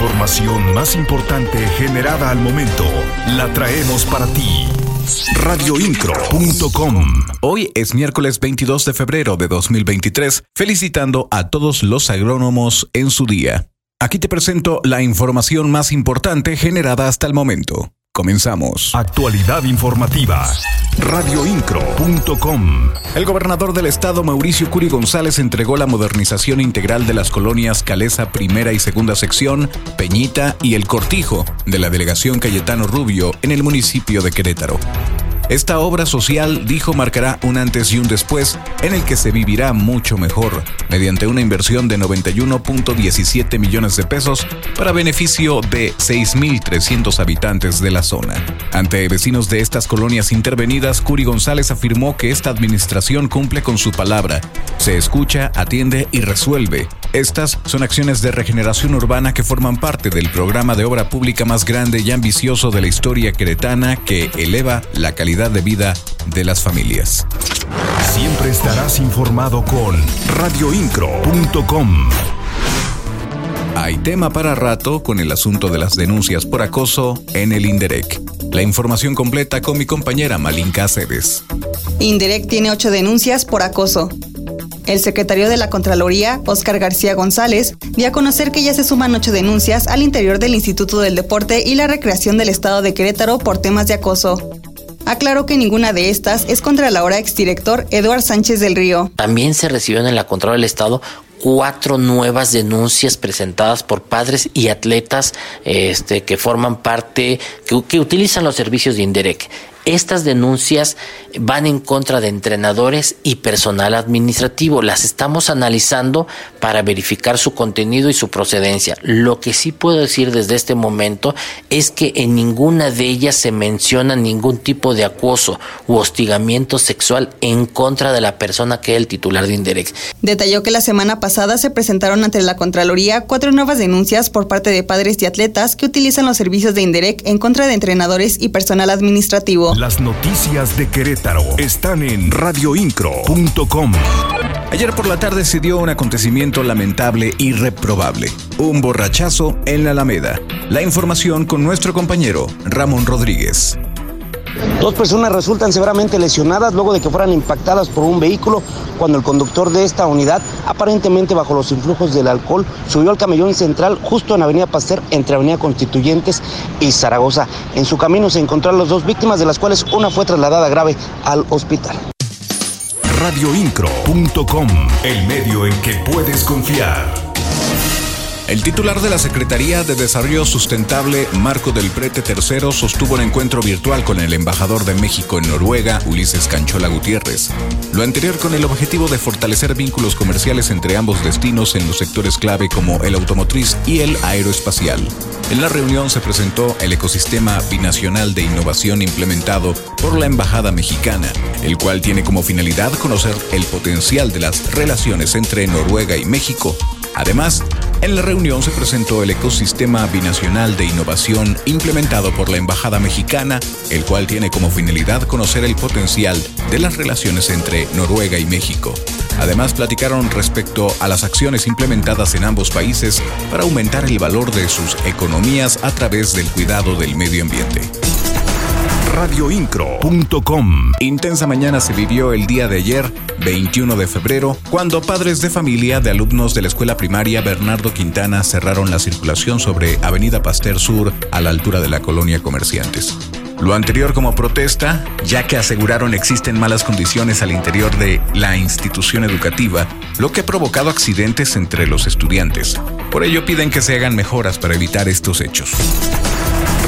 información más importante generada al momento la traemos para ti. Radioincro.com Hoy es miércoles 22 de febrero de 2023, felicitando a todos los agrónomos en su día. Aquí te presento la información más importante generada hasta el momento. Comenzamos. Actualidad informativa. Radioincro.com El gobernador del estado, Mauricio Curi González, entregó la modernización integral de las colonias Calesa Primera y Segunda Sección, Peñita y El Cortijo de la delegación Cayetano Rubio en el municipio de Querétaro. Esta obra social, dijo, marcará un antes y un después en el que se vivirá mucho mejor, mediante una inversión de 91.17 millones de pesos para beneficio de 6.300 habitantes de la zona. Ante vecinos de estas colonias intervenidas, Curi González afirmó que esta administración cumple con su palabra, se escucha, atiende y resuelve. Estas son acciones de regeneración urbana que forman parte del programa de obra pública más grande y ambicioso de la historia queretana que eleva la calidad de vida de las familias. Siempre estarás informado con radioincro.com. Hay tema para rato con el asunto de las denuncias por acoso en el Inderec. La información completa con mi compañera Malinka Aceves. Inderec tiene ocho denuncias por acoso. El secretario de la Contraloría, Óscar García González, dio a conocer que ya se suman ocho denuncias al interior del Instituto del Deporte y la Recreación del Estado de Querétaro por temas de acoso aclaró que ninguna de estas es contra el ahora exdirector Eduard Sánchez del Río. También se recibieron en la Contraloría del Estado cuatro nuevas denuncias presentadas por padres y atletas este, que forman parte, que, que utilizan los servicios de Inderec. Estas denuncias van en contra de entrenadores y personal administrativo. Las estamos analizando para verificar su contenido y su procedencia. Lo que sí puedo decir desde este momento es que en ninguna de ellas se menciona ningún tipo de acoso u hostigamiento sexual en contra de la persona que es el titular de Inderex. Detalló que la semana pasada se presentaron ante la Contraloría cuatro nuevas denuncias por parte de padres y atletas que utilizan los servicios de Inderec en contra de entrenadores y personal administrativo. Las noticias de Querétaro están en radioincro.com. Ayer por la tarde se dio un acontecimiento lamentable y reprobable. Un borrachazo en la Alameda. La información con nuestro compañero Ramón Rodríguez. Dos personas resultan severamente lesionadas luego de que fueran impactadas por un vehículo cuando el conductor de esta unidad, aparentemente bajo los influjos del alcohol, subió al camellón central justo en Avenida Pasteur entre Avenida Constituyentes y Zaragoza. En su camino se encontraron las dos víctimas, de las cuales una fue trasladada grave al hospital. Radioincro.com, el medio en que puedes confiar. El titular de la Secretaría de Desarrollo Sustentable, Marco del Prete III, sostuvo un encuentro virtual con el embajador de México en Noruega, Ulises Canchola Gutiérrez. Lo anterior con el objetivo de fortalecer vínculos comerciales entre ambos destinos en los sectores clave como el automotriz y el aeroespacial. En la reunión se presentó el ecosistema binacional de innovación implementado por la Embajada Mexicana, el cual tiene como finalidad conocer el potencial de las relaciones entre Noruega y México. Además, en la reunión se presentó el ecosistema binacional de innovación implementado por la Embajada Mexicana, el cual tiene como finalidad conocer el potencial de las relaciones entre Noruega y México. Además, platicaron respecto a las acciones implementadas en ambos países para aumentar el valor de sus economías a través del cuidado del medio ambiente radioincro.com. Intensa mañana se vivió el día de ayer, 21 de febrero, cuando padres de familia de alumnos de la escuela primaria Bernardo Quintana cerraron la circulación sobre Avenida Pasteur Sur a la altura de la colonia Comerciantes. Lo anterior como protesta, ya que aseguraron existen malas condiciones al interior de la institución educativa, lo que ha provocado accidentes entre los estudiantes. Por ello piden que se hagan mejoras para evitar estos hechos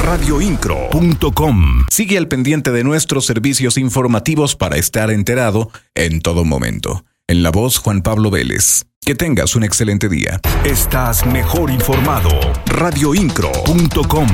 radioincro.com. Sigue al pendiente de nuestros servicios informativos para estar enterado en todo momento. En la voz Juan Pablo Vélez. Que tengas un excelente día. Estás mejor informado. radioincro.com.